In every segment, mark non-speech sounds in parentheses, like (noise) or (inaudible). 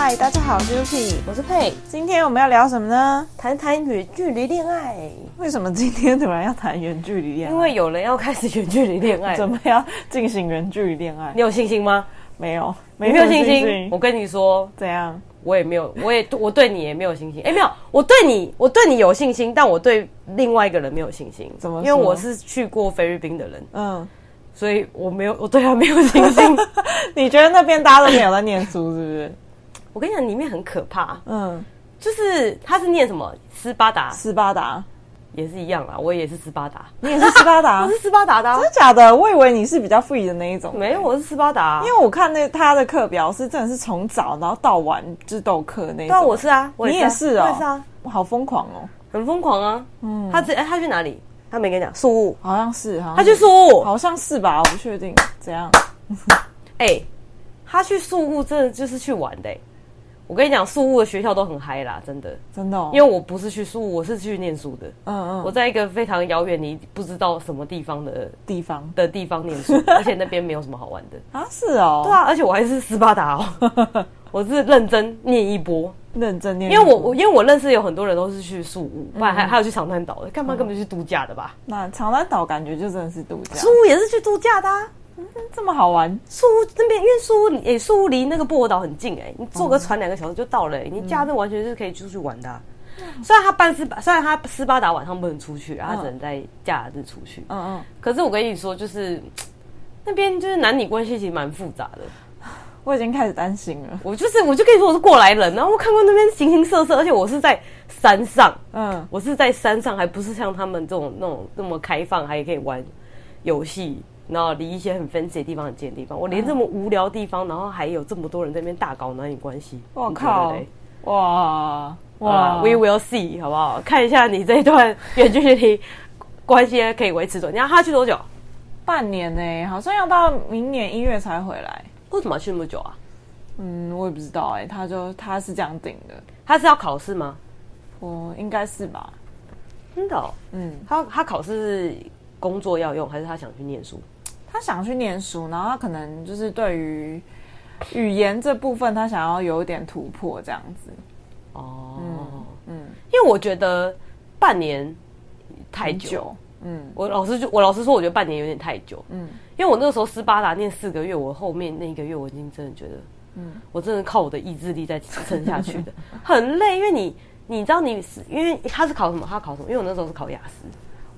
嗨，大家好，我是 Yuki，我是佩。今天我们要聊什么呢？谈谈远距离恋爱。为什么今天突然要谈远距离恋爱？因为有人要开始远距离恋爱，(laughs) 怎么要进行远距离恋爱？你有信心吗？没有，没有信心。我跟你说，怎样？我也没有，我也我对你也没有信心。哎，没有，我对你，我对你有信心，但我对另外一个人没有信心。怎么？因为我是去过菲律宾的人，嗯，所以我没有，我对他没有信心。(laughs) 你觉得那边大家都没有在念书，是不是？我跟你讲，里面很可怕。嗯，就是他是念什么斯巴达，斯巴达也是一样啦。我也是斯巴达，你也是斯巴达，(laughs) 我是斯巴达的，真的假的？我以为你是比较 free 的那一种。没有，我是斯巴达。因为我看那他的课表是真的是从早然后到晚就是都有课那种。对，我是啊，你也是啊，我也是啊，好疯狂哦，很疯狂啊。嗯，他这哎，他去哪里？他没跟你讲，宿雾好像是哈，他去宿雾好像是吧？我不确定怎样。(laughs) 哎，他去宿雾真的就是去玩的。我跟你讲，宿雾的学校都很嗨啦，真的，真的、哦。因为我不是去宿雾，我是去念书的。嗯嗯。我在一个非常遥远，你不知道什么地方的地方的地方念书，(laughs) 而且那边没有什么好玩的啊。是哦。对啊，而且我还是斯巴达哦，(laughs) 我是认真念一波，认真念。因为我我因为我认识有很多人都是去宿雾，不然还还有去长滩岛的，干嘛根本就去度假的吧？那长滩岛感觉就真的是度假。宿雾也是去度假的。嗯，这么好玩？宿雾那边，因为宿雾诶，宿雾离那个薄荷岛很近诶，你坐个船两个小时就到了，你假日完全是可以出去玩的。虽然他办斯巴，虽然他斯巴达晚上不能出去，他只能在假日出去。嗯嗯。可是我跟你说，就是那边就是男女关系其实蛮复杂的。我已经开始担心了。我就是，我就跟你说我是过来人，然后我看过那边形形色色，而且我是在山上，嗯，我是在山上，还不是像他们这种那种那么开放，还可以玩游戏。然后离一些很 fancy 的地方很近的地方，我连这么无聊的地方，然后还有这么多人在那边大搞男女关系，我靠！哇哇，We will see，好不好？看一下你这一段远距离关系可以维持多久？你要他去多久？半年呢、欸，好像要到明年一月才回来。为什么要去那么久啊？嗯，我也不知道哎、欸，他就他是这样定的。他是要考试吗？我应该是吧。真的、哦？嗯，他他考试是工作要用，还是他想去念书？他想去念书，然后他可能就是对于语言这部分，他想要有一点突破这样子。哦，嗯，嗯，因为我觉得半年太久。久嗯，我老师就我老师说，我觉得半年有点太久。嗯，因为我那个时候斯巴达念四个月，我后面那一个月我已经真的觉得，嗯，我真的靠我的意志力在撑下去的，很累。因为你你知道你是因为他是考什么？他考什么？因为我那时候是考雅思。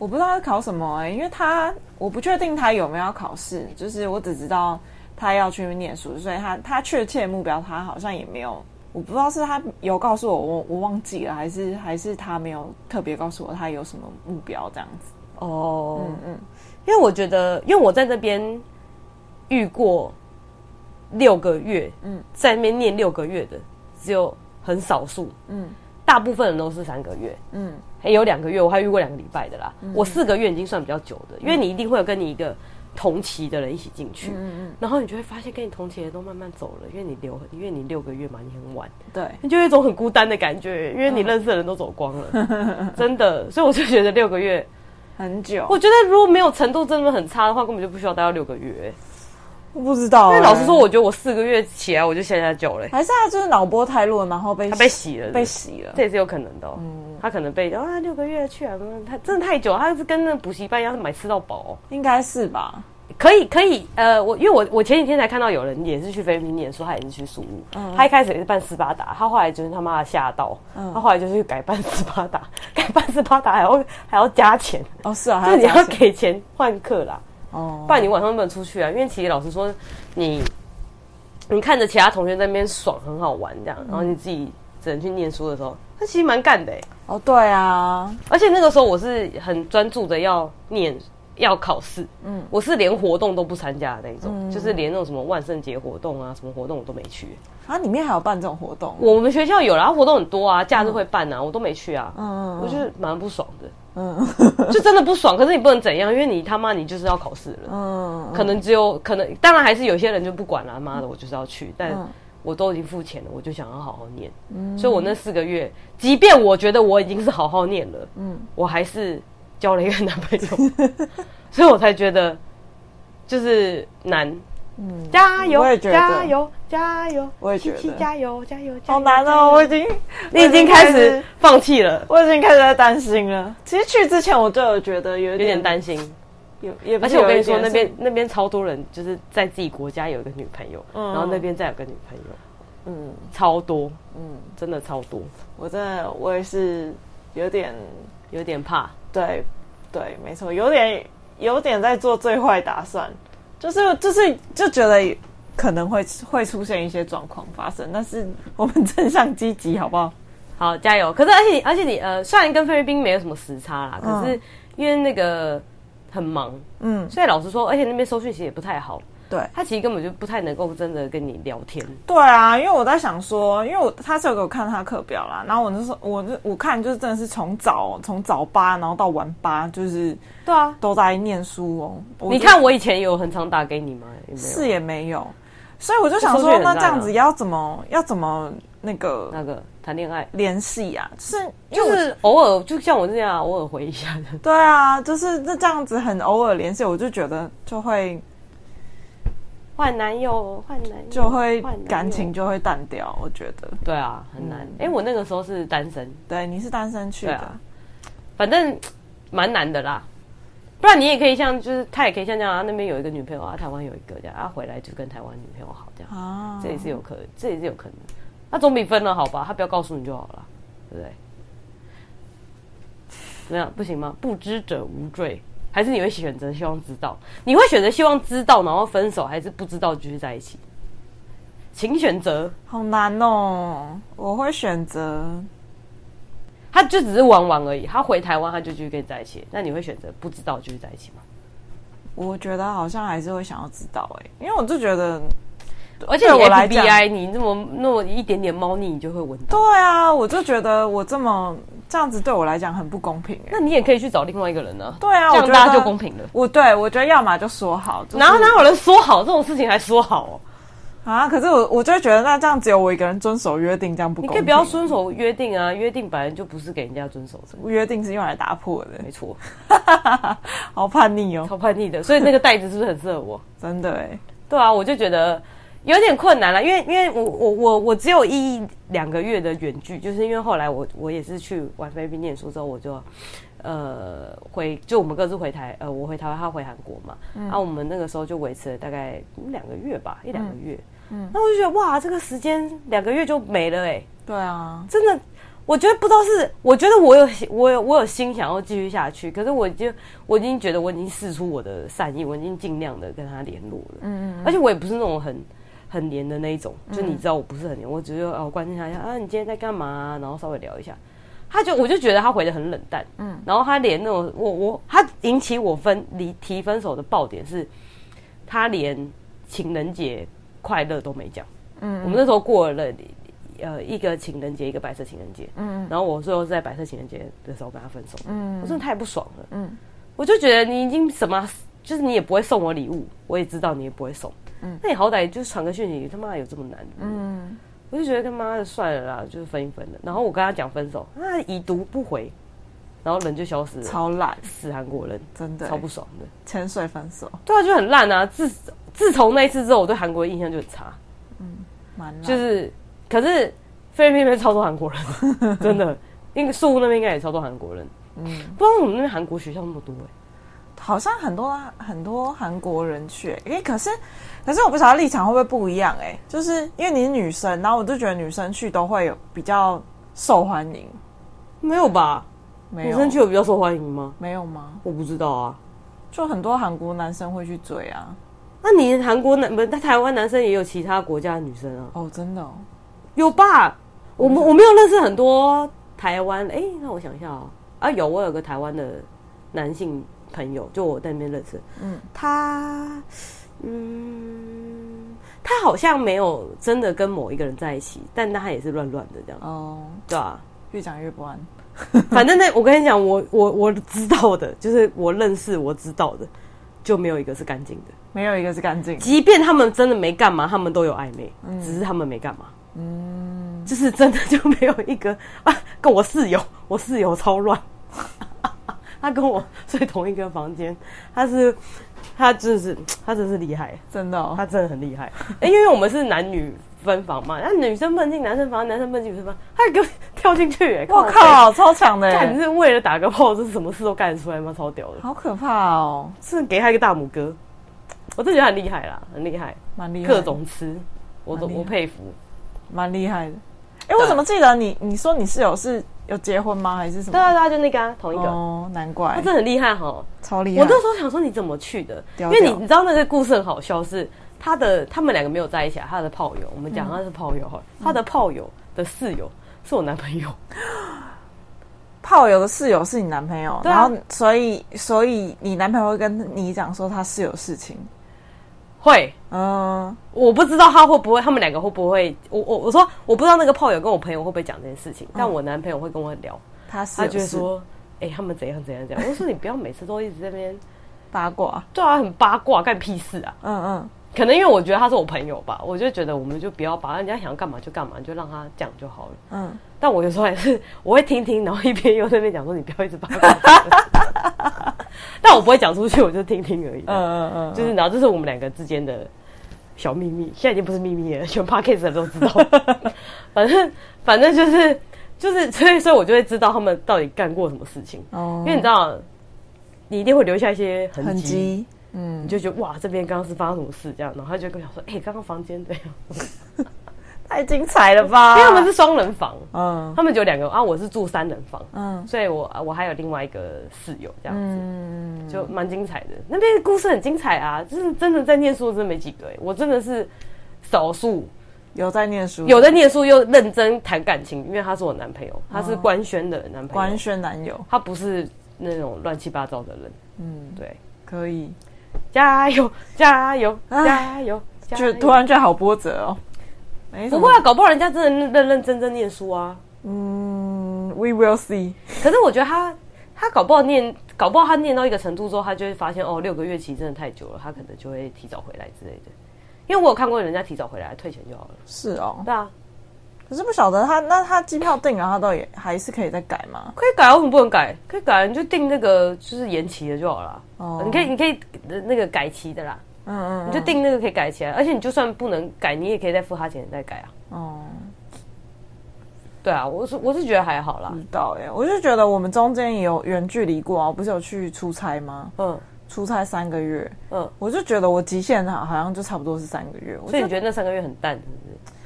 我不知道他考什么哎、欸，因为他我不确定他有没有要考试，就是我只知道他要去念书，所以他他确切目标他好像也没有，我不知道是他有告诉我，我我忘记了，还是还是他没有特别告诉我他有什么目标这样子。哦，嗯嗯，因为我觉得，因为我在那边遇过六个月，嗯，在那边念六个月的只有很少数，嗯。大部分人都是三个月，嗯，还有两个月，我还遇过两个礼拜的啦。嗯、我四个月已经算比较久的，嗯、因为你一定会有跟你一个同期的人一起进去，嗯嗯，然后你就会发现跟你同期的人都慢慢走了，因为你留，因为你六个月嘛，你很晚，对，你就有一种很孤单的感觉，因为你认识的人都走光了，嗯、真的，所以我就觉得六个月很久。我觉得如果没有程度真的很差的话，根本就不需要待到六个月。我不知道、欸，因为老实说，我觉得我四个月起来我就吓吓叫了。还是他就是脑波太弱，然后被他被洗了，被洗了，这也是有可能的、喔。嗯，他可能被啊六个月去啊，他真的太久，他是跟那补习班一样，是买吃到饱、喔。应该是吧？可以可以，呃，我因为我我前几天才看到有人也是去菲律宾念书，他也是去宿务。嗯，他一开始也是办斯巴达，他后来就是他妈的吓到，嗯，他后来就是去改办斯巴达，(laughs) 改办斯巴达还要还要加钱。哦，是啊，就是你要给钱换课啦。哦，不然你晚上不能出去啊。因为其实老师说，你你看着其他同学在那边爽，很好玩这样，然后你自己只能去念书的时候，那其实蛮干的哎。哦，对啊，而且那个时候我是很专注的要念。要考试，嗯，我是连活动都不参加的那种，嗯、就是连那种什么万圣节活动啊，什么活动我都没去。啊，里面还有办这种活动？我们学校有，然后活动很多啊，假日会办啊，嗯、我都没去啊。嗯嗯，我觉得蛮不爽的。嗯，(laughs) 就真的不爽。可是你不能怎样，因为你他妈你就是要考试了。嗯，可能只有可能，当然还是有些人就不管了，妈的，我就是要去。但我都已经付钱了，我就想要好好念。嗯，所以我那四个月，即便我觉得我已经是好好念了，嗯，我还是。交了一个男朋友，(laughs) 所以我才觉得就是难。嗯，加油，加油，加油！我也觉得加油，加油，好难哦！我已经，你已经开始放弃了，我已经开始在担心了。其实去之前我就有觉得有点有点担心，有也而且我跟你说，那边那边超多人，就是在自己国家有一个女朋友，然后那边再有个女朋友，嗯，超多，嗯，真的超多。我真的我也是有点有点怕。对，对，没错，有点有点在做最坏打算，就是就是就觉得可能会会出现一些状况发生，但是我们正向积极，好不好？好，加油！可是而且而且你呃，虽然跟菲律宾没有什么时差啦，可是因为那个很忙，嗯，所以老实说，而且那边收讯息也不太好。对，他其实根本就不太能够真的跟你聊天。对啊，因为我在想说，因为我他是有给我看他课表啦，然后我就说，我就我看就是真的是从早从早八，然后到晚八，就是对啊，都在念书哦。你看我以前有很常打给你吗？有没有？是也没有，所以我就想说，那这样子要怎么要怎么那个那个谈恋爱联系啊？就是就是偶尔就像我这样偶尔回一下的。对啊，就是这这样子很偶尔联系，我就觉得就会。换男友，换男友就会感情就会淡掉，我觉得。对啊，很难。哎、嗯欸，我那个时候是单身，对，你是单身去的，啊、反正蛮难的啦。不然你也可以像，就是他也可以像这样啊，那边有一个女朋友啊，台湾有一个这样，啊，回来就跟台湾女朋友好这样啊，这也是有可能，这也是有可能。那总比分了好吧？他不要告诉你就好了，对不对？怎么样？不行吗？不知者无罪。还是你会选择希望知道？你会选择希望知道然后分手，还是不知道继续在一起？请选择。好难哦！我会选择，他就只是玩玩而已。他回台湾，他就继续跟你在一起。那你会选择不知道继续在一起吗？我觉得好像还是会想要知道哎、欸，因为我就觉得。而且我来 FBI，你那么那么一点点猫腻，你就会闻到。对啊，我就觉得我这么这样子对我来讲很不公平。那你也可以去找另外一个人呢。对啊，这样大家就公平了。我对我觉得要么就说好，然后哪有人说好这种事情还说好哦？啊！可是我我就会觉得那这样只有我一个人遵守约定，这样不公平。你可以不要遵守约定啊！约定本来就不是给人家遵守的，约定是用来打破的。没错，(laughs) 好叛逆哦，超叛逆的。所以那个袋子是不是很适合我？(laughs) 真的哎，对啊，我就觉得。有点困难了，因为因为我我我我只有一两个月的远距，就是因为后来我我也是去玩菲律宾念书之后，我就呃回就我们各自回台呃我回台湾，他回韩国嘛，然后、嗯。啊、我们那个时候就维持了大概两个月吧，一两个月，嗯，那我就觉得哇，这个时间两个月就没了哎、欸，对啊，真的，我觉得不知道是我觉得我有我有我有心想要继续下去，可是我就我已经觉得我已经试出我的善意，我已经尽量的跟他联络了，嗯，嗯嗯，而且我也不是那种很。很黏的那一种，就你知道我不是很黏，嗯、我只是哦关心他一下啊，你今天在干嘛、啊？然后稍微聊一下，他就我就觉得他回的很冷淡，嗯，然后他连那种我我他引起我分离提分手的爆点是，他连情人节快乐都没讲，嗯，我们那时候过了呃一个情人节，一个白色情人节，嗯，然后我最后是在白色情人节的时候跟他分手，嗯，我真的太不爽了，嗯，我就觉得你已经什么，就是你也不会送我礼物，我也知道你也不会送。嗯，那你好歹就是传个讯息，他妈有这么难？嗯，我就觉得他妈的算了啦，就是分一分的。然后我跟他讲分手，他已读不回，然后人就消失了，超烂，死韩国人，真的超不爽的，潜水分手，对啊，就很烂啊。自自从那一次之后，我对韩国的印象就很差。嗯，蛮烂，就是，可是菲律宾那边超多韩国人，(laughs) 真的，因为宿务那边应该也超多韩国人。嗯，不知道我们那边韩国学校那么多哎、欸。好像很多很多韩国人去，哎、欸，可是可是我不晓得立场会不会不一样，哎，就是因为你是女生，然后我就觉得女生去都会有比较受欢迎，没有吧？没有，女生去有比较受欢迎吗？没有吗？我不知道啊，就很多韩国男生会去追啊。那你韩国男不是？那台湾男生也有其他国家的女生啊？哦，真的哦，有吧？我们我没有认识很多台湾。哎、欸，那我想一下哦、喔。啊，有，我有个台湾的男性朋友，就我在那边认识。嗯，他，嗯，他好像没有真的跟某一个人在一起，但他也是乱乱的这样。哦，对啊，越讲越不安。(laughs) 反正那我跟你讲，我我我知道的，就是我认识我知道的，就没有一个是干净的。没有一个是干净，即便他们真的没干嘛，他们都有暧昧，嗯、只是他们没干嘛。嗯，就是真的就没有一个啊，跟我室友，我室友超乱，(laughs) 他跟我 (laughs) 睡同一个房间，他是他就是他真是厉害，真的、哦，他真的很厉害。哎、欸，因为我们是男女分房嘛，那女生不能进男生房，男生不能进女生房，他还给我 (laughs) 跳进去，哎，我靠，超强的，哎，你是为了打个炮，这是什么事都干得出来吗？超屌的，好可怕哦，是给他一个大拇哥。我真觉得很厉害啦，很厉害，蛮厉害，各种吃，我都我佩服，蛮厉害的。哎、欸，我怎么记得你？你说你室友是有结婚吗？还是什么？对啊对啊，就那个啊，同一个。哦，难怪，他真的很厉害哈，超厉害。我那时候想说你怎么去的？因为你你知道那个故事很好笑，是他的他们两个没有在一起啊，他的炮友，我们讲他是炮友哈，嗯、他的炮友的室友是我男朋友。(laughs) 炮友的室友是你男朋友，啊、然后所以所以你男朋友会跟你讲说他室友事情。会，嗯，我不知道他会不会，他们两个会不会？我我我说我不知道那个炮友跟我朋友会不会讲这件事情，嗯、但我男朋友会跟我聊，他是他就会说，哎、欸，他们怎样怎样怎样。我说你不要每次都一直在那边八卦，对啊，很八卦，干屁事啊？嗯嗯，可能因为我觉得他是我朋友吧，我就觉得我们就不要把人家想要干嘛就干嘛，就让他讲就好了。嗯，但我有时候还是我会听听，然后一边又在那边讲说，你不要一直八卦。(laughs) 但我不会讲出去，我就听听而已。嗯嗯嗯，就是然后这是我们两个之间的小秘密，现在已经不是秘密了，全 podcast 的都知道。反正反正就是就是，所以所以我就会知道他们到底干过什么事情。哦，因为你知道，你一定会留下一些痕迹。嗯，你就觉得哇，这边刚刚是发生什么事这样，然后他就跟我说，哎、欸，刚刚房间这样。太精彩了吧！因为我们是双人房，嗯，他们只有两个啊，我是住三人房，嗯，所以我我还有另外一个室友，这样子，嗯，就蛮精彩的。那边故事很精彩啊，就是真的在念书，真的没几个，我真的是少数有在念书，有在念书又认真谈感情，因为他是我男朋友，他是官宣的男朋友，官宣男友，他不是那种乱七八糟的人，嗯，对，可以，加油，加油，加油，就突然觉得好波折哦。不会啊，搞不好人家真的认认真真念书啊。嗯，We will see。可是我觉得他他搞不好念，搞不好他念到一个程度之后，他就会发现哦，六个月期真的太久了，他可能就会提早回来之类的。因为我有看过人家提早回来退钱就好了。是哦，对啊。可是不晓得他那他机票订了，他到底还是可以再改吗？可以改，为什么不能改？可以改，你就订那个就是延期的就好了。哦，你可以你可以那个改期的啦。嗯嗯，你就订那个可以改起来，而且你就算不能改，你也可以再付他钱再改啊。哦，对啊，我是我是觉得还好啦。知道耶，我就觉得我们中间也有远距离过啊，我不是有去出差吗？嗯，出差三个月，嗯，我就觉得我极限好像就差不多是三个月。所以你觉得那三个月很淡是不是？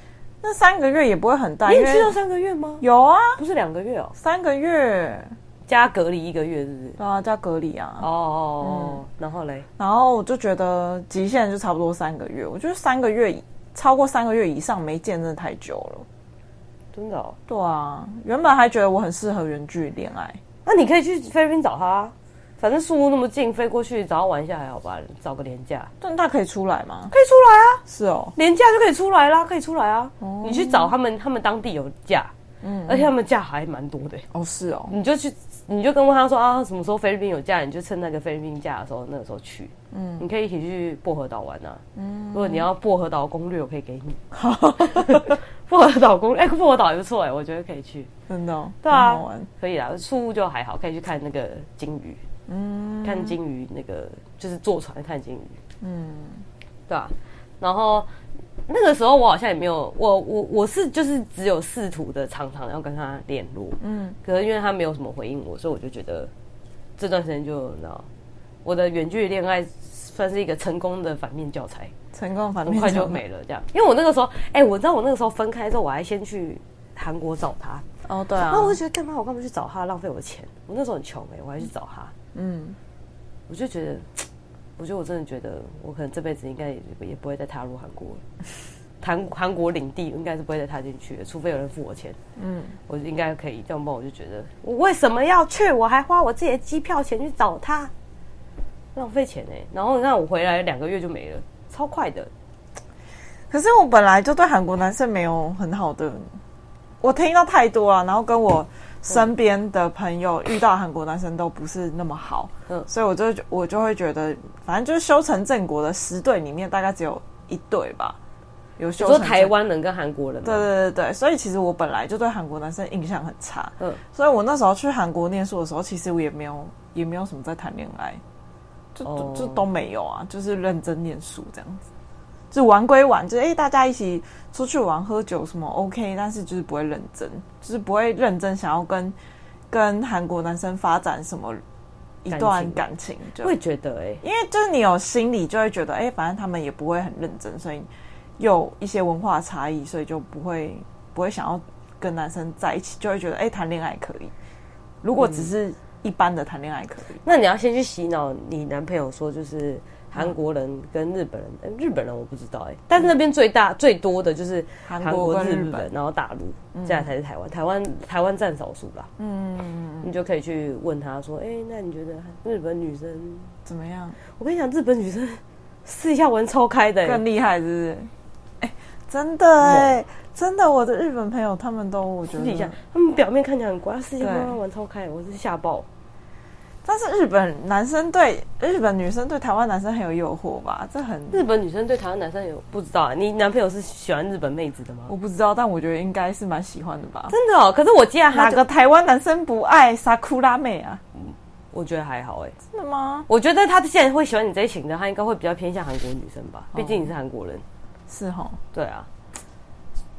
那三个月也不会很大，你有去到三个月吗？有啊，不是两个月哦，三个月。加隔离一个月，是不是？对啊，加隔离啊。哦哦哦。然后嘞？然后我就觉得极限就差不多三个月。我觉得三个月超过三个月以上没见，真的太久了。真的？哦。对啊，原本还觉得我很适合远距离恋爱。那你可以去菲律宾找他，反正树屋那么近，飞过去找他玩一下还好吧？找个廉价。但他可以出来吗？可以出来啊。是哦，廉价就可以出来啦，可以出来啊。哦。你去找他们，他们当地有假。嗯。而且他们假还蛮多的。哦，是哦。你就去。你就跟他说啊，什么时候菲律宾有假，你就趁那个菲律宾假的时候，那个时候去。嗯，你可以一起去薄荷岛玩啊。嗯，如果你要薄荷岛攻略，我可以给你。(laughs) 薄荷岛攻略，哎，薄荷岛也不错哎，我觉得可以去。真的、哦？对啊，可以啊，树屋就还好，可以去看那个鲸鱼。嗯，看金鱼那个就是坐船看金鱼。嗯，对啊。然后。那个时候我好像也没有，我我我是就是只有试图的常常要跟他联络，嗯，可是因为他没有什么回应我，所以我就觉得这段时间就你知道，我的远距离恋爱算是一个成功的反面教材，成功反面，很快就没了这样。因为我那个时候，哎、欸，我知道我那个时候分开之后，我还先去韩国找他，哦对啊，然后我就觉得干嘛我干嘛去找他，浪费我的钱，我那时候很穷哎、欸，我还去找他，嗯，我就觉得，(tsk) 我觉得我真的觉得，我可能这辈子应该也也不会再踏入韩国了。(laughs) 韩韩国领地应该是不会再踏进去的，除非有人付我钱。嗯，我应该可以这样办。我就觉得，我为什么要去？我还花我自己的机票钱去找他，浪费钱哎、欸。然后你看，我回来两个月就没了，超快的。可是我本来就对韩国男生没有很好的，我听到太多了，然后跟我身边的朋友遇到韩国男生都不是那么好。嗯，所以我就我就会觉得，反正就是修成正果的十对里面，大概只有一对吧。有说台湾人跟韩国人，对对对对，所以其实我本来就对韩国男生印象很差，嗯，所以我那时候去韩国念书的时候，其实我也没有也没有什么在谈恋爱，就、哦、就都没有啊，就是认真念书这样子，就玩归玩，就哎、欸、大家一起出去玩喝酒什么 OK，但是就是不会认真，就是不会认真想要跟跟韩国男生发展什么一段感情，就会觉得哎、欸，因为就是你有心理就会觉得哎、欸，反正他们也不会很认真，所以。有一些文化差异，所以就不会不会想要跟男生在一起，就会觉得哎，谈恋爱可以。如果只是一般的谈恋爱可以，嗯，那你要先去洗脑你男朋友说，就是韩国人跟日本人，嗯、日本人我不知道哎、欸，但是那边最大最多的就是韩国、日本，然后大陆，这样才是台湾，台湾台湾占少数啦。嗯，你就可以去问他说，哎，那你觉得日本女生？怎么样？我跟你讲，日本女生试一下玩超开的、欸，更厉害，是不是？哎真的哎、欸，真的，我的日本朋友他们都我觉得，他们表面看起来很乖，事情慢慢玩超开，我是吓爆。但是日本男生对日本女生对台湾男生很有诱惑吧？这很日本女生对台湾男生有不知道啊？你男朋友是喜欢日本妹子的吗？我不知道，但我觉得应该是蛮喜欢的吧。真的哦，可是我记得哪个台湾男生不爱沙库拉妹啊？嗯，我觉得还好哎、欸。真的吗？我觉得他现在会喜欢你这一型的，他应该会比较偏向韩国女生吧？毕竟你是韩国人。是哈，对啊，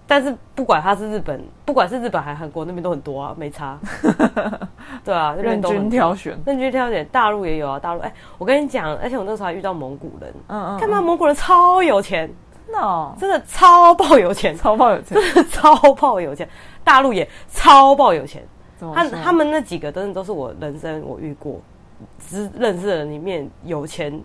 但是不管他是日本，不管是日本还是韩国，那边都很多啊，没差。(laughs) 对啊，任君挑选，任君挑选。大陆也有啊，大陆哎、欸，我跟你讲，而且我那时候还遇到蒙古人，嗯嗯，干嘛？蒙古人超有钱，真的、哦，真的超爆有钱，超爆有钱，(laughs) 真的超爆有钱。大陆也超爆有钱，他他们那几个真的都是我人生我遇过只认识的人里面有钱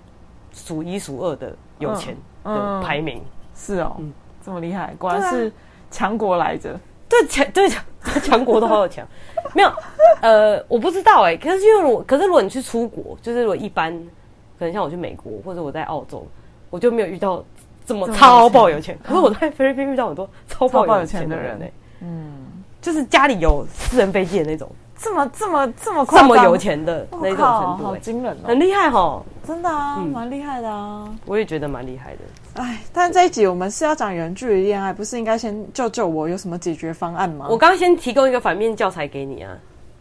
数一数二的有钱的排名。嗯嗯是哦，嗯，这么厉害，果然是强国来着。对强对强 (laughs) 强国都好有强，没有呃，我不知道哎、欸。可是因为我，可是如果你去出国，就是如果一般，可能像我去美国或者我在澳洲，我就没有遇到这么超爆有钱。可是我在菲律宾遇到很多超爆有钱的人哎、欸，嗯，就是家里有私人飞机的那种。这么这么这么这么有钱的那种程度，好惊人哦，很厉害哈，真的啊，蛮厉害的啊，我也觉得蛮厉害的。哎，但是这一集我们是要讲远距离恋爱，不是应该先救救我有什么解决方案吗？我刚刚先提供一个反面教材给你啊，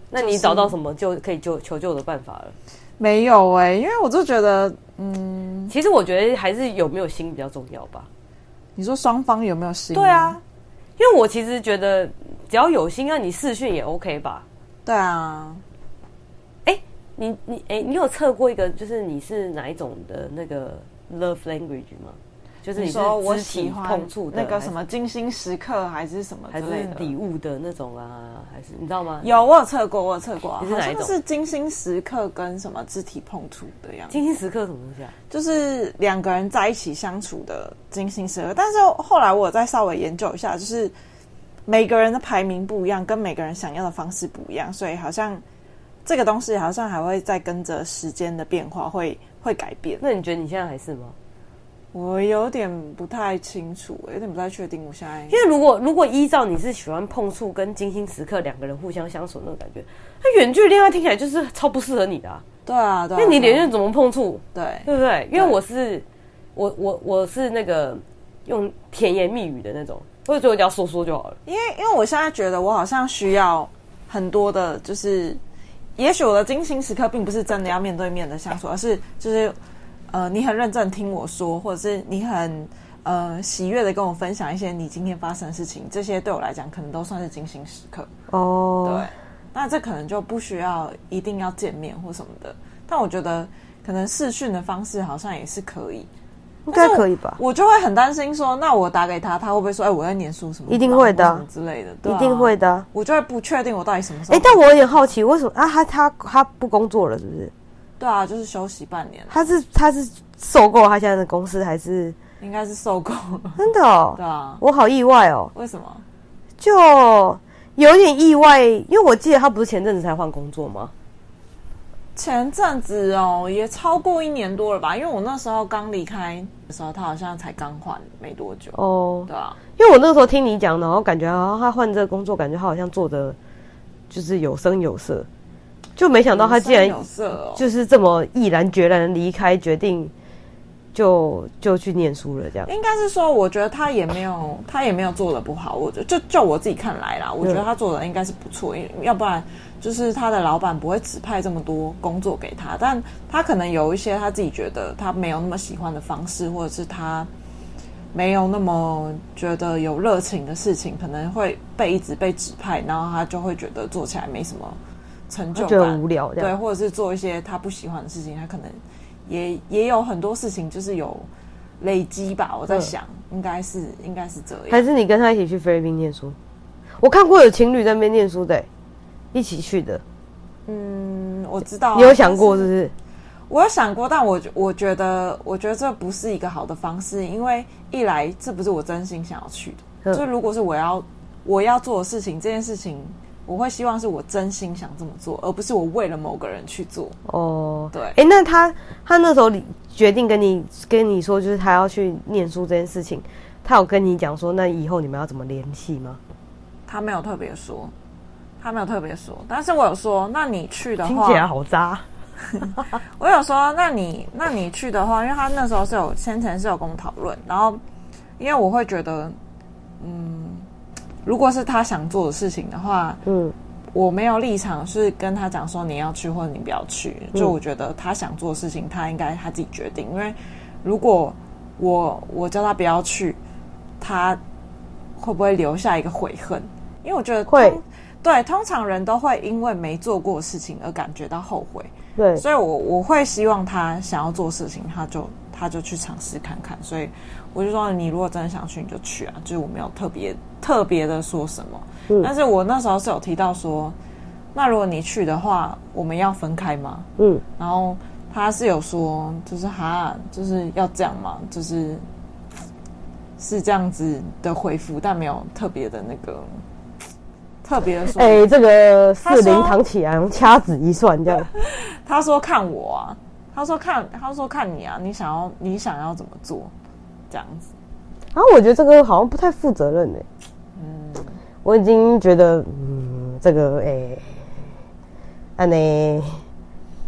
那你找到什么就可以救求救的办法了？没有哎，因为我就觉得，嗯，其实我觉得还是有没有心比较重要吧。你说双方有没有心？对啊，因为我其实觉得只要有心，那你试训也 OK 吧。对啊，哎、欸，你你哎、欸，你有测过一个，就是你是哪一种的那个 love language 吗？就是你说我喜欢碰触那个什么金星时刻，还是什么之类的，还是礼物的那种啊？还是你知道吗？有，我有测过，我有测过、啊。你是哪一种？是精心时刻跟什么肢体碰触的样子？精心时刻什么东西啊？就是两个人在一起相处的金星时刻。但是后来我再稍微研究一下，就是。每个人的排名不一样，跟每个人想要的方式不一样，所以好像这个东西好像还会再跟着时间的变化会会改变。那你觉得你现在还是吗？我有点不太清楚，有点不太确定。我现在因为如果如果依照你是喜欢碰触跟精心时刻两个人互相相处那种感觉，那远距离恋爱听起来就是超不适合你的啊。对啊，对啊，因为你连线怎么碰触？对，对不对？因为我是我我我是那个用甜言蜜语的那种。或者最后只要说说就好了，因为因为我现在觉得我好像需要很多的，就是也许我的精心时刻并不是真的要面对面的相处，而是就是呃，你很认真听我说，或者是你很呃喜悦的跟我分享一些你今天发生的事情，这些对我来讲可能都算是精心时刻哦。Oh. 对，那这可能就不需要一定要见面或什么的，但我觉得可能视讯的方式好像也是可以。应该可以吧？我就会很担心说，那我打给他，他会不会说，哎、欸，我在念书什么？一定会的，之类的，一定会的。我就会不确定我到底什么时候。哎、欸，但我有点好奇，为什么啊？他他他不工作了，是不是？对啊，就是休息半年。他是他是受够他现在的公司，还是应该是受够了？(laughs) 真的哦，对啊，我好意外哦。为什么？就有点意外，因为我记得他不是前阵子才换工作吗？前阵子哦，也超过一年多了吧？因为我那时候刚离开的时候，他好像才刚换没多久哦。对啊，因为我那个时候听你讲，然后感觉啊他换这个工作，感觉他好像做的就是有声有色，就没想到他竟然就是这么毅然决然离开，决定。就就去念书了，这样应该是说，我觉得他也没有，他也没有做的不好。我觉得就就我自己看来啦，我觉得他做的应该是不错，因为要不然就是他的老板不会指派这么多工作给他。但他可能有一些他自己觉得他没有那么喜欢的方式，或者是他没有那么觉得有热情的事情，可能会被一直被指派，然后他就会觉得做起来没什么成就感，觉得无聊，对，或者是做一些他不喜欢的事情，他可能。也也有很多事情，就是有累积吧。我在想，嗯、应该是应该是这样。还是你跟他一起去菲律宾念书？我看过有情侣在那边念书的，一起去的。嗯，我知道。你有想过是不是？我有想过，但我我觉得，我觉得这不是一个好的方式，因为一来这不是我真心想要去的。嗯、就如果是我要我要做的事情，这件事情。我会希望是我真心想这么做，而不是我为了某个人去做。哦，对。哎，那他他那时候决定跟你跟你说，就是他要去念书这件事情，他有跟你讲说，那以后你们要怎么联系吗？他没有特别说，他没有特别说。但是我有说，那你去的话，听起来好渣。(laughs) 我有说，那你那你去的话，因为他那时候是有先前是有跟我讨论，然后因为我会觉得，嗯。如果是他想做的事情的话，嗯，我没有立场是跟他讲说你要去或者你不要去。就我觉得他想做的事情，他应该他自己决定。因为如果我我叫他不要去，他会不会留下一个悔恨？因为我觉得会，对，通常人都会因为没做过事情而感觉到后悔。对，所以我我会希望他想要做事情，他就他就去尝试看看。所以。我就说，你如果真的想去，你就去啊！就是我没有特别特别的说什么，嗯，但是我那时候是有提到说，那如果你去的话，我们要分开吗？嗯，然后他是有说，就是哈，就是要这样嘛，就是是这样子的回复，但没有特别的那个特别的说。哎、欸，这个四零堂起来掐指一算这样。(laughs) 他说看我啊，他说看，他说看你啊，你想要你想要怎么做？这样子，然后我觉得这个好像不太负责任哎。嗯，我已经觉得，嗯，这个哎，安内，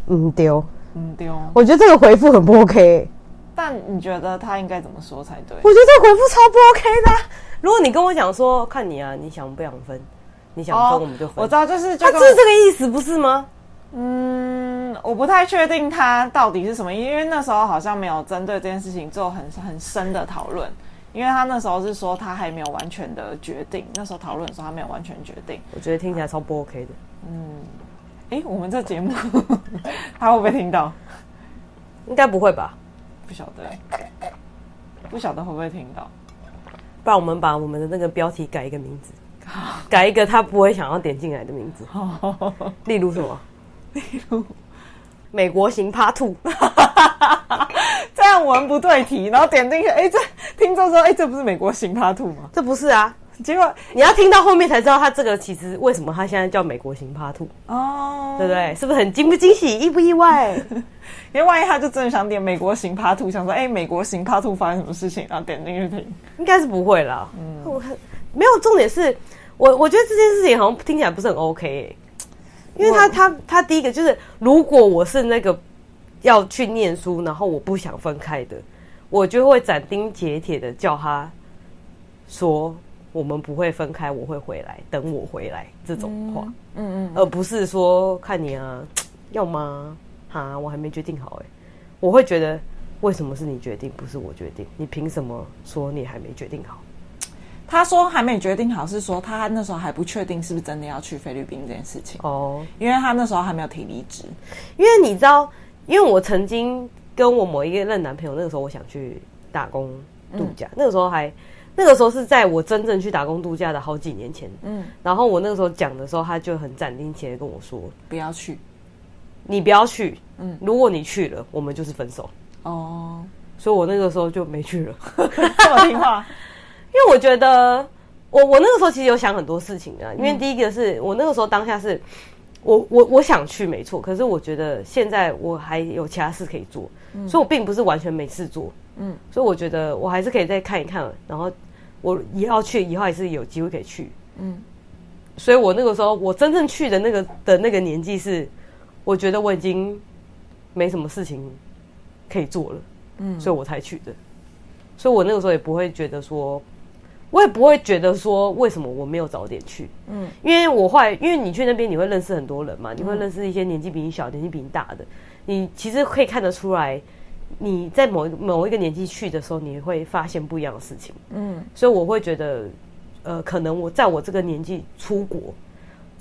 嗯丢，嗯丢。我觉得这个回复很不 OK。但你觉得他应该怎么说才对？我觉得这个回复超不 OK 的啊。如果你跟我讲说，看你啊，你想不想分？你想分我们就分。我知道，就是他就是这个意思，不是吗？嗯，我不太确定他到底是什么，因为那时候好像没有针对这件事情做很很深的讨论，因为他那时候是说他还没有完全的决定，那时候讨论的时候他没有完全决定。我觉得听起来超不 OK 的。嗯，哎，我们这节目他会不会听到？(laughs) 应该不会吧？不晓得，不晓得会不会听到？不然我们把我们的那个标题改一个名字，改一个他不会想要点进来的名字，例如什么？例如，美国型 Part Two，(laughs) 这样文不对题，然后点进去，哎，这听众说，哎，这不是美国型 Part Two 吗？这不是啊，结果你要听到后面才知道，他这个其实为什么他现在叫美国型 Part Two 哦，对不对？是不是很惊不惊喜，意不意外？(laughs) 因为万一他就真的想点美国型 Part Two，想说，哎，美国型 Part Two 发生什么事情，然后点进去听，应该是不会啦。嗯，我没有重点是，我我觉得这件事情好像听起来不是很 OK 欸。因为他他他第一个就是，如果我是那个要去念书，然后我不想分开的，我就会斩钉截铁的叫他说我们不会分开，我会回来，等我回来这种话，嗯嗯，而不是说看你啊，要吗？哈，我还没决定好哎，我会觉得为什么是你决定，不是我决定？你凭什么说你还没决定好？他说还没决定好，是说他那时候还不确定是不是真的要去菲律宾这件事情哦，因为他那时候还没有提离职。因为你知道，因为我曾经跟我某一个任男朋友，那个时候我想去打工度假，嗯、那个时候还那个时候是在我真正去打工度假的好几年前，嗯，然后我那个时候讲的时候，他就很斩钉截铁跟我说不要去。你不要去。嗯，如果你去了，我们就是分手。哦，所以我那个时候就没去了，(laughs) 这么听话。因为我觉得，我我那个时候其实有想很多事情啊。因为第一个是我那个时候当下是，我我我想去没错，可是我觉得现在我还有其他事可以做，所以我并不是完全没事做。嗯，所以我觉得我还是可以再看一看，然后我以后去，以后还是有机会可以去。嗯，所以我那个时候我真正去的那个的那个年纪是，我觉得我已经没什么事情可以做了。嗯，所以我才去的。所以我那个时候也不会觉得说。我也不会觉得说为什么我没有早点去，嗯，因为我会，因为你去那边你会认识很多人嘛，你会认识一些年纪比你小、年纪比你大的，你其实可以看得出来，你在某一某一个年纪去的时候，你会发现不一样的事情，嗯，所以我会觉得，呃，可能我在我这个年纪出国。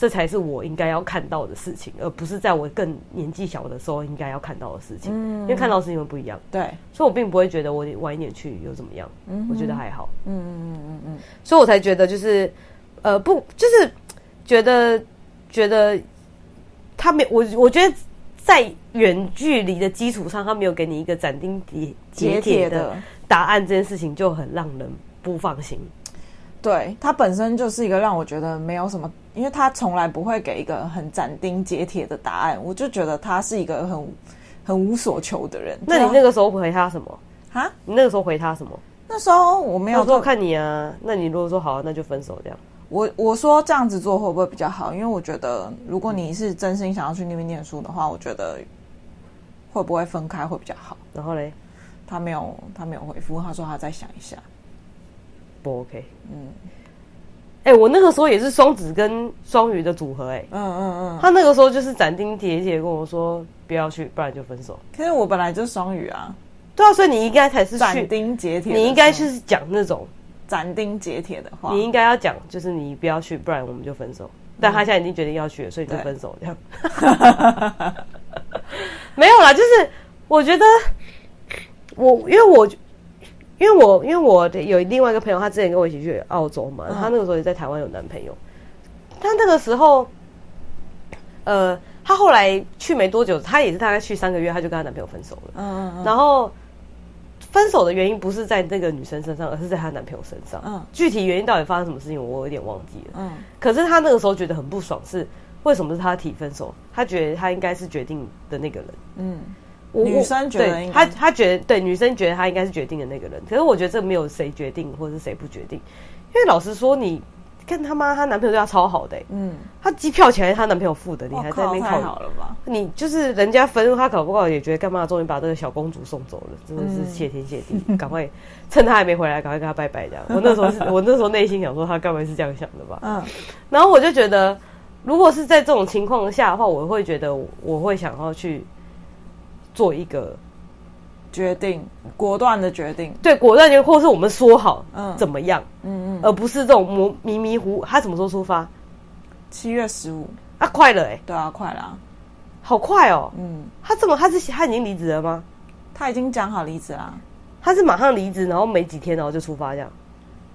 这才是我应该要看到的事情，而不是在我更年纪小的时候应该要看到的事情。嗯，因为看到的事情会不一样。对，所以我并不会觉得我晚一点去又怎么样。嗯，我觉得还好。嗯。所以我才觉得就是，呃，不，就是觉得觉得他没我，我觉得在远距离的基础上，他没有给你一个斩钉截铁的答案，这件事情就很让人不放心。对，他本身就是一个让我觉得没有什么。因为他从来不会给一个很斩钉截铁的答案，我就觉得他是一个很很无所求的人。那你那个时候回他什么？啊？你那个时候回他什么？那时候我没有说看你啊。那你如果说好啊，那就分手这样。我我说这样子做会不会比较好？因为我觉得如果你是真心想要去那边念书的话，我觉得会不会分开会比较好。然后嘞，他没有他没有回复，他说他再想一下。不 OK？嗯。哎、欸，我那个时候也是双子跟双鱼的组合、欸，哎，嗯嗯嗯，他那个时候就是斩钉截铁跟我说不要去，不然就分手。可是我本来就是双鱼啊，对啊，所以你应该才是斩钉截铁，你应该是讲那种斩钉截铁的话，你应该要讲就是你不要去，不然我们就分手。但他现在已经决定要去了，所以就分手这样。(laughs) (laughs) 没有啦，就是我觉得我因为我。因为我因为我有另外一个朋友，他之前跟我一起去澳洲嘛，他那个时候也在台湾有男朋友。他那个时候，呃，他后来去没多久，他也是大概去三个月，他就跟他男朋友分手了。嗯嗯。然后分手的原因不是在那个女生身上，而是在她男朋友身上。嗯。具体原因到底发生什么事情，我有点忘记了。嗯。可是她那个时候觉得很不爽，是为什么是她提分手？她觉得她应该是决定的那个人。嗯。女生觉得她她觉得对女生觉得她应该是决定的那个人，可是我觉得这没有谁决定或者是谁不决定，因为老实说，你跟他妈她男朋友对她超好的、欸，嗯，她机票钱是她男朋友付的，你还在那边考好了吧？你就是人家分，他搞不好也觉得干嘛？终于把这个小公主送走了，真的是谢天谢地，赶、嗯、快趁他还没回来，赶快跟他拜拜这样。(laughs) 我那时候是我那时候内心想说，他该不会是这样想的吧？嗯，然后我就觉得，如果是在这种情况下的话，我会觉得我会想要去。做一个决定，果断的决定。对，果断决定，或是我们说好，嗯，怎么样，嗯嗯，而不是这种模迷迷糊。他什么时候出发？七月十五啊，快了哎、欸，对啊，快了，好快哦。嗯，他这么，他是他已经离职了吗？他已经讲好离职啦。他是马上离职，然后没几天，然后就出发，这样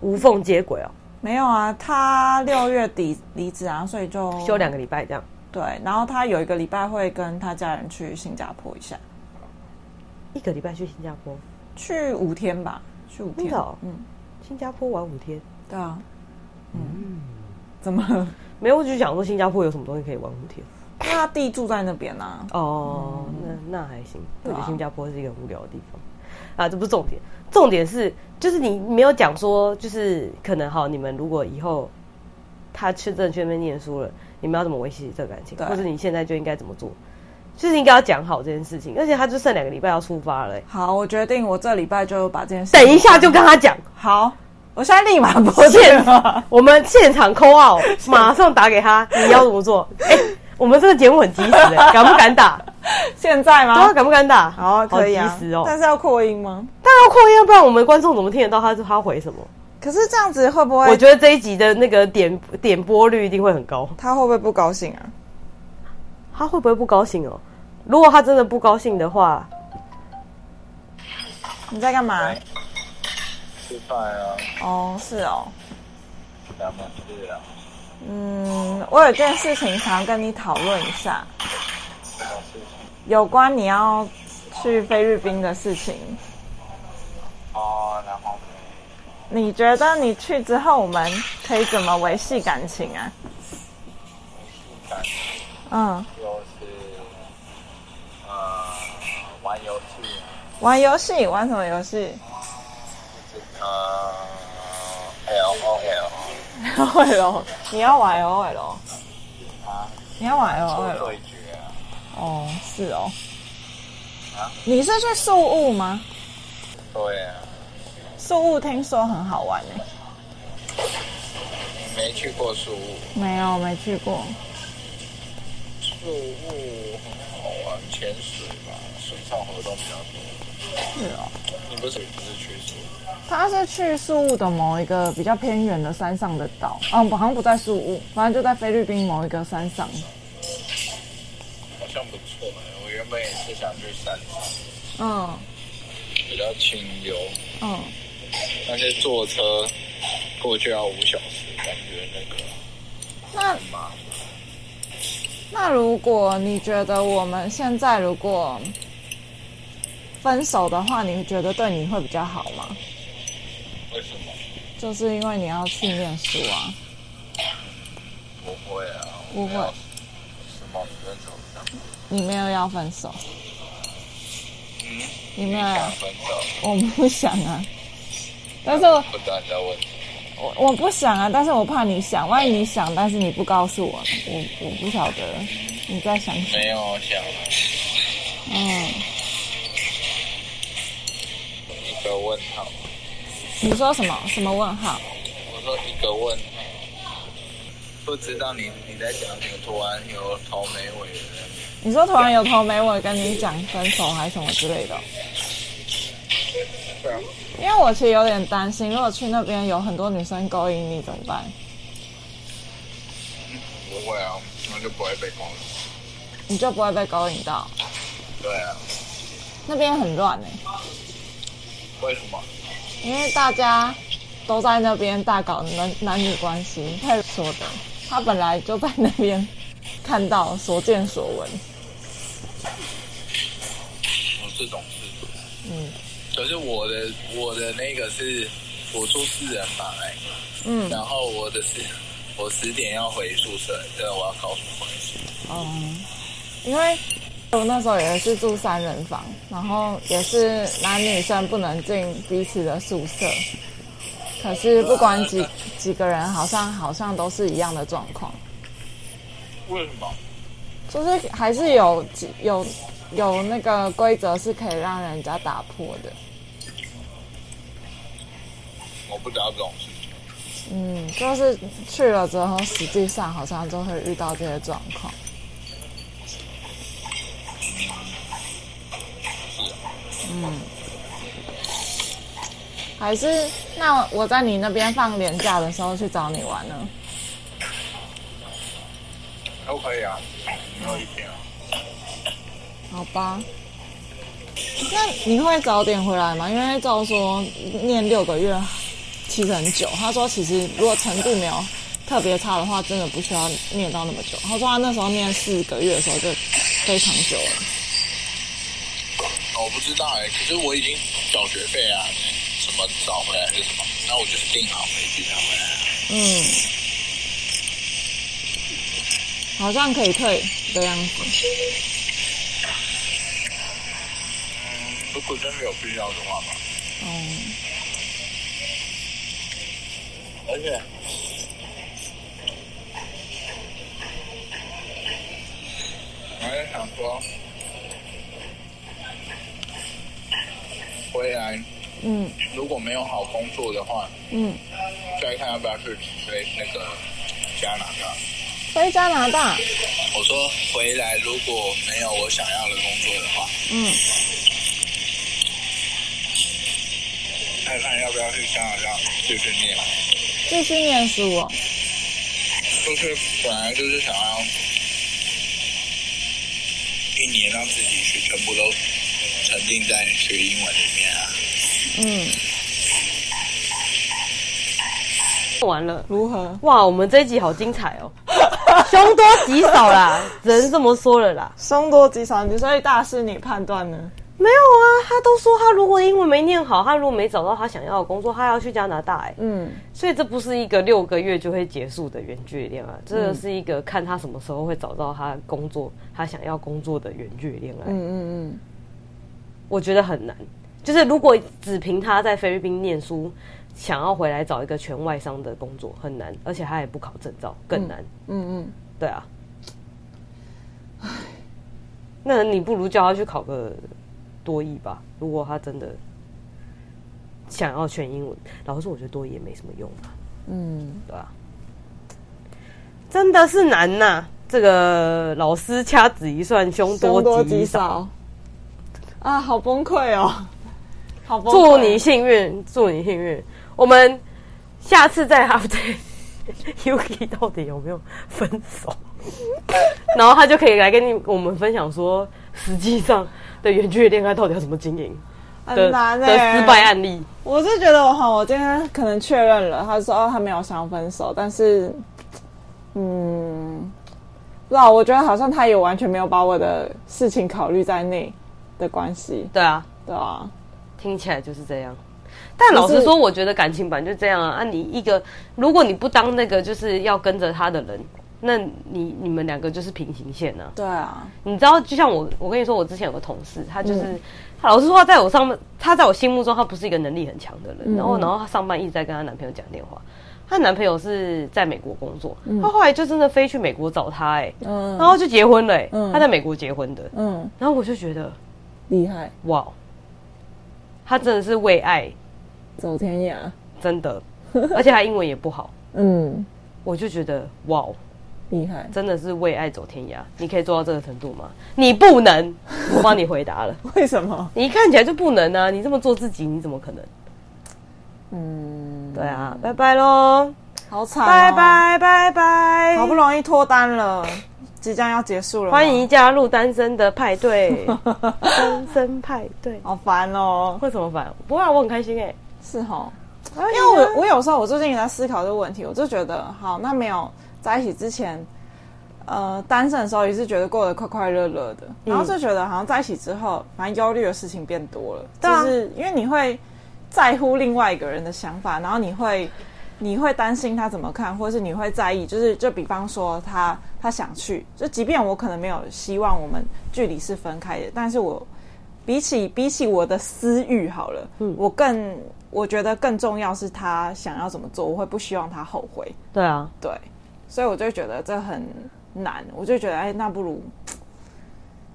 无缝接轨哦。没有啊，他六月底离职啊，所以就休两个礼拜这样。对，然后他有一个礼拜会跟他家人去新加坡一下，一个礼拜去新加坡，去五天吧，去五天。嗯，新加坡玩五天，对啊，嗯，怎么 (laughs) 没有？我就想说新加坡有什么东西可以玩五天？因为他弟住在那边呐、啊。哦，嗯、那那还行。我觉得新加坡是一个很无聊的地方啊，这不是重点，重点是就是你没有讲说，就是可能好，你们如果以后他去真的去那边念书了。你们要怎么维系这个感情？或者你现在就应该怎么做？就是应该要讲好这件事情。而且他就剩两个礼拜要出发了、欸。好，我决定，我这礼拜就把这件事。等一下就跟他讲。好，我现在立马拨电。我们现场 call out，(laughs) 马上打给他。你要怎么做？(laughs) 哎、欸，我们这个节目很及时、敢不敢打？(laughs) 现在吗？对啊，敢不敢打？好，可以啊。及时哦。但是要扩音吗？当然要扩音，不然我们观众怎么听得到他他回什么？可是这样子会不会？我觉得这一集的那个点点播率一定会很高。他会不会不高兴啊？他会不会不高兴哦？如果他真的不高兴的话，你在干嘛？吃饭啊。哦，是哦。干嘛吃啊？嗯，我有件事情想要跟你讨论一下。什么事情？有关你要去菲律宾的事情。哦，然后你觉得你去之后，我们可以怎么维系感情啊？维系感情，嗯，就是呃玩游戏，玩游戏，玩什么游戏？呃，L O L。L O L，你要玩 L O L？啊，你要玩 L O 做 L？对决啊。哦，是哦。啊？你是去宿雾吗？对啊。宿雾听说很好玩呢。没去过宿雾。没有，没去过。宿雾很好玩，潜水吧，水上活动比较多。是哦。你不是不是去？他是去宿雾的某一个比较偏远的山上的岛，嗯，好像不在宿雾，反正就在菲律宾某一个山上。好像不错哎，我原本也是想去山上。嗯。比较清幽。嗯。但是坐车过去要五小时，感觉那个那很麻烦。那如果你觉得我们现在如果分手的话，你觉得对你会比较好吗？为什么？就是因为你要去念书啊。不会啊。不会。什么分手的？你没有要分手。嗯。你没有要分手？我不想啊。但是我不知道你在问。我我不想啊，但是我怕你想，万一你想，但是你不告诉我，我我不晓得你在想什么。没有想。嗯。一个问号。你说什么？什么问号？我说一个问号。不知道你你在讲什么？突然有头没尾的。你说突然有头没尾跟你讲分手还是什么之类的？对啊。因为我其实有点担心，如果去那边有很多女生勾引你怎么办？不会啊，那就不会被勾引。你就不会被勾引到？对啊。那边很乱哎。为什么？因为大家都在那边大搞男男女关系，他说的，他本来就在那边看到所见所闻。有这种事？嗯。可是我的我的那个是我住四人房哎，嗯，然后我的是我十点要回宿舍，对，我要考什么关系？嗯，因为我那时候也是住三人房，然后也是男女生不能进彼此的宿舍，可是不管几几个人，好像好像都是一样的状况。为什么？就是还是有有有那个规则是可以让人家打破的。我不知道这种事情。嗯，就是去了之后，实际上好像就会遇到这些状况。嗯，还是那我在你那边放年假的时候去找你玩呢？都可以啊，没有一天啊。好吧。那你会早点回来吗？因为照说念六个月其实很久。他说其实如果程度没有特别差的话，真的不需要念到那么久。他说他那时候念四个月的时候就非常久了。我不知道哎、欸，可是我已经缴学费啊，什么找回来还是什么？那我就是订好回去才回来。嗯，好像可以退的样子。嗯如果真的有必要的话吧。嗯。而且，我也想说，回来，嗯，如果没有好工作的话，嗯，再看要不要去飞那个加拿大。飞加拿大？我说回来如果没有我想要的工作的话，嗯。再看要不要去加拿大继续念，继续念书哦。就是本来就是想要一年让自己去全部都沉浸在学英文里面啊。嗯。完了，如何？哇，我们这一集好精彩哦！(laughs) 凶多吉少啦，(laughs) 只能这么说了啦。凶多吉少，你所以大师你判断呢？没有啊，他都说他如果英文没念好，他如果没找到他想要的工作，他要去加拿大哎、欸。嗯，所以这不是一个六个月就会结束的远距离恋爱，这个是一个看他什么时候会找到他工作，他想要工作的远距离恋爱。嗯嗯嗯，我觉得很难，就是如果只凭他在菲律宾念书，想要回来找一个全外商的工作很难，而且他也不考证照，更难。嗯嗯，嗯，对啊。唉，那你不如叫他去考个。多译吧，如果他真的想要全英文，老实说，我觉得多译也没什么用啊。嗯，对啊，真的是难呐、啊。这个老师掐指一算，凶多吉少啊，好崩溃哦！(laughs) 好崩溃，祝你幸运，祝你幸运。我们下次再 update (laughs) Yuki 到底有没有分手，(laughs) 然后他就可以来跟你我们分享说，实际上。的远距离恋爱到底要怎么经营？很难的、欸、失败案例。我是觉得我好，我今天可能确认了，他说哦，他没有想分手，但是，嗯，不知道，我觉得好像他也完全没有把我的事情考虑在内的关系。对啊，对啊，听起来就是这样。但老实说，我觉得感情本来就这样啊。啊，你一个，如果你不当那个就是要跟着他的人。那你你们两个就是平行线呢、啊？对啊，你知道，就像我，我跟你说，我之前有个同事，他就是，嗯、他老实说，他在我上面，他在我心目中，他不是一个能力很强的人。嗯、然后，然后她上班一直在跟她男朋友讲电话，她男朋友是在美国工作，嗯、他后来就真的飞去美国找他、欸，哎，嗯，然后就结婚了、欸，嗯，他在美国结婚的，嗯，然后我就觉得厉害，哇，他真的是为爱走天涯，真的，而且他英文也不好，(laughs) 嗯，我就觉得哇。厉害，真的是为爱走天涯。你可以做到这个程度吗？你不能，我帮你回答了。(laughs) 为什么？你看起来就不能啊！你这么做自己，你怎么可能？嗯，对啊，拜拜喽，好惨、哦，拜拜拜拜，好不容易脱单了，即将要结束了，欢迎加入单身的派对，(laughs) 单身派对，好烦哦！为什么烦？不会、啊，我很开心哎、欸，是哈，因为我我有时候我最近也在思考这个问题，我就觉得好，那没有。在一起之前，呃，单身的时候也是觉得过得快快乐乐的，然后就觉得好像在一起之后，反正忧虑的事情变多了，嗯、就是因为你会在乎另外一个人的想法，然后你会你会担心他怎么看，或者是你会在意，就是就比方说他他想去，就即便我可能没有希望我们距离是分开的，但是我比起比起我的私欲好了，嗯，我更我觉得更重要是他想要怎么做，我会不希望他后悔。对啊，对。所以我就觉得这很难，我就觉得哎，那不如，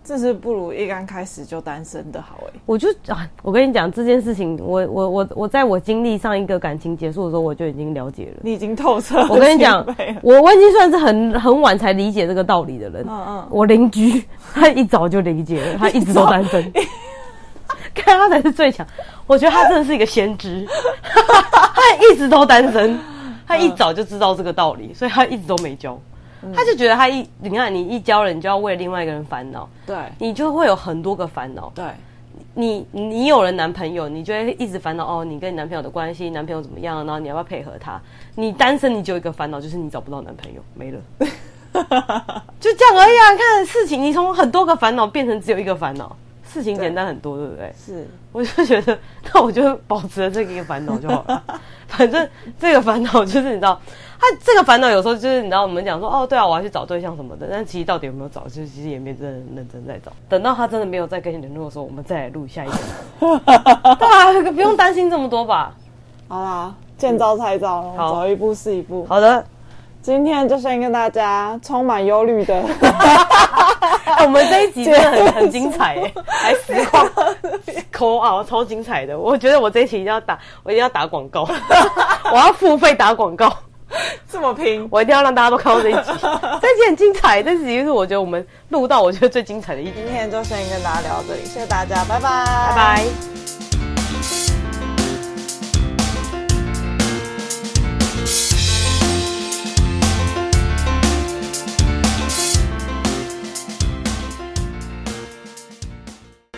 这是不如一刚开始就单身的好哎。我就啊，我跟你讲这件事情，我我我我在我经历上一个感情结束的时候，我就已经了解了。你已经透彻。我跟你讲，我我已经算是很很晚才理解这个道理的人。嗯嗯。我邻居他一早就理解了，他一直都单身，(laughs) 看他才是最强。我觉得他真的是一个先知，他一直都单身。他一早就知道这个道理，所以他一直都没交。嗯、他就觉得他一，你看你一交了，你就要为另外一个人烦恼，对，你就会有很多个烦恼。对，你你有了男朋友，你就会一直烦恼哦，你跟你男朋友的关系，男朋友怎么样，然后你要不要配合他？你单身，你就有一个烦恼，就是你找不到男朋友，没了，(laughs) 就这样而已啊！看事情，你从很多个烦恼变成只有一个烦恼。事情简单很多，对，对不对？是，我就觉得，那我就保持了这个烦恼就好了。(laughs) 反正这个烦恼就是你知道，他这个烦恼有时候就是你知道，我们讲说哦，对啊，我要去找对象什么的，但其实到底有没有找，就其实也没真的认真在找。等到他真的没有再跟你联络的时候，我们再来录下一个。(laughs) 对啊，不用担心这么多吧？好啦，见招拆招，好走一步是一步。好的。今天就先跟大家充满忧虑的，(laughs) 我们这一集真的很很精彩哎，(laughs) 还实况抠啊，超精彩的！我觉得我这一期一定要打，我一定要打广告，我要付费打广告，(laughs) 这么拼，我一定要让大家都看到这一集，(laughs) 这一集很精彩，这一集是我觉得我们录到我觉得最精彩的一集。今天就先跟大家聊到这里，谢谢大家，拜拜，拜拜。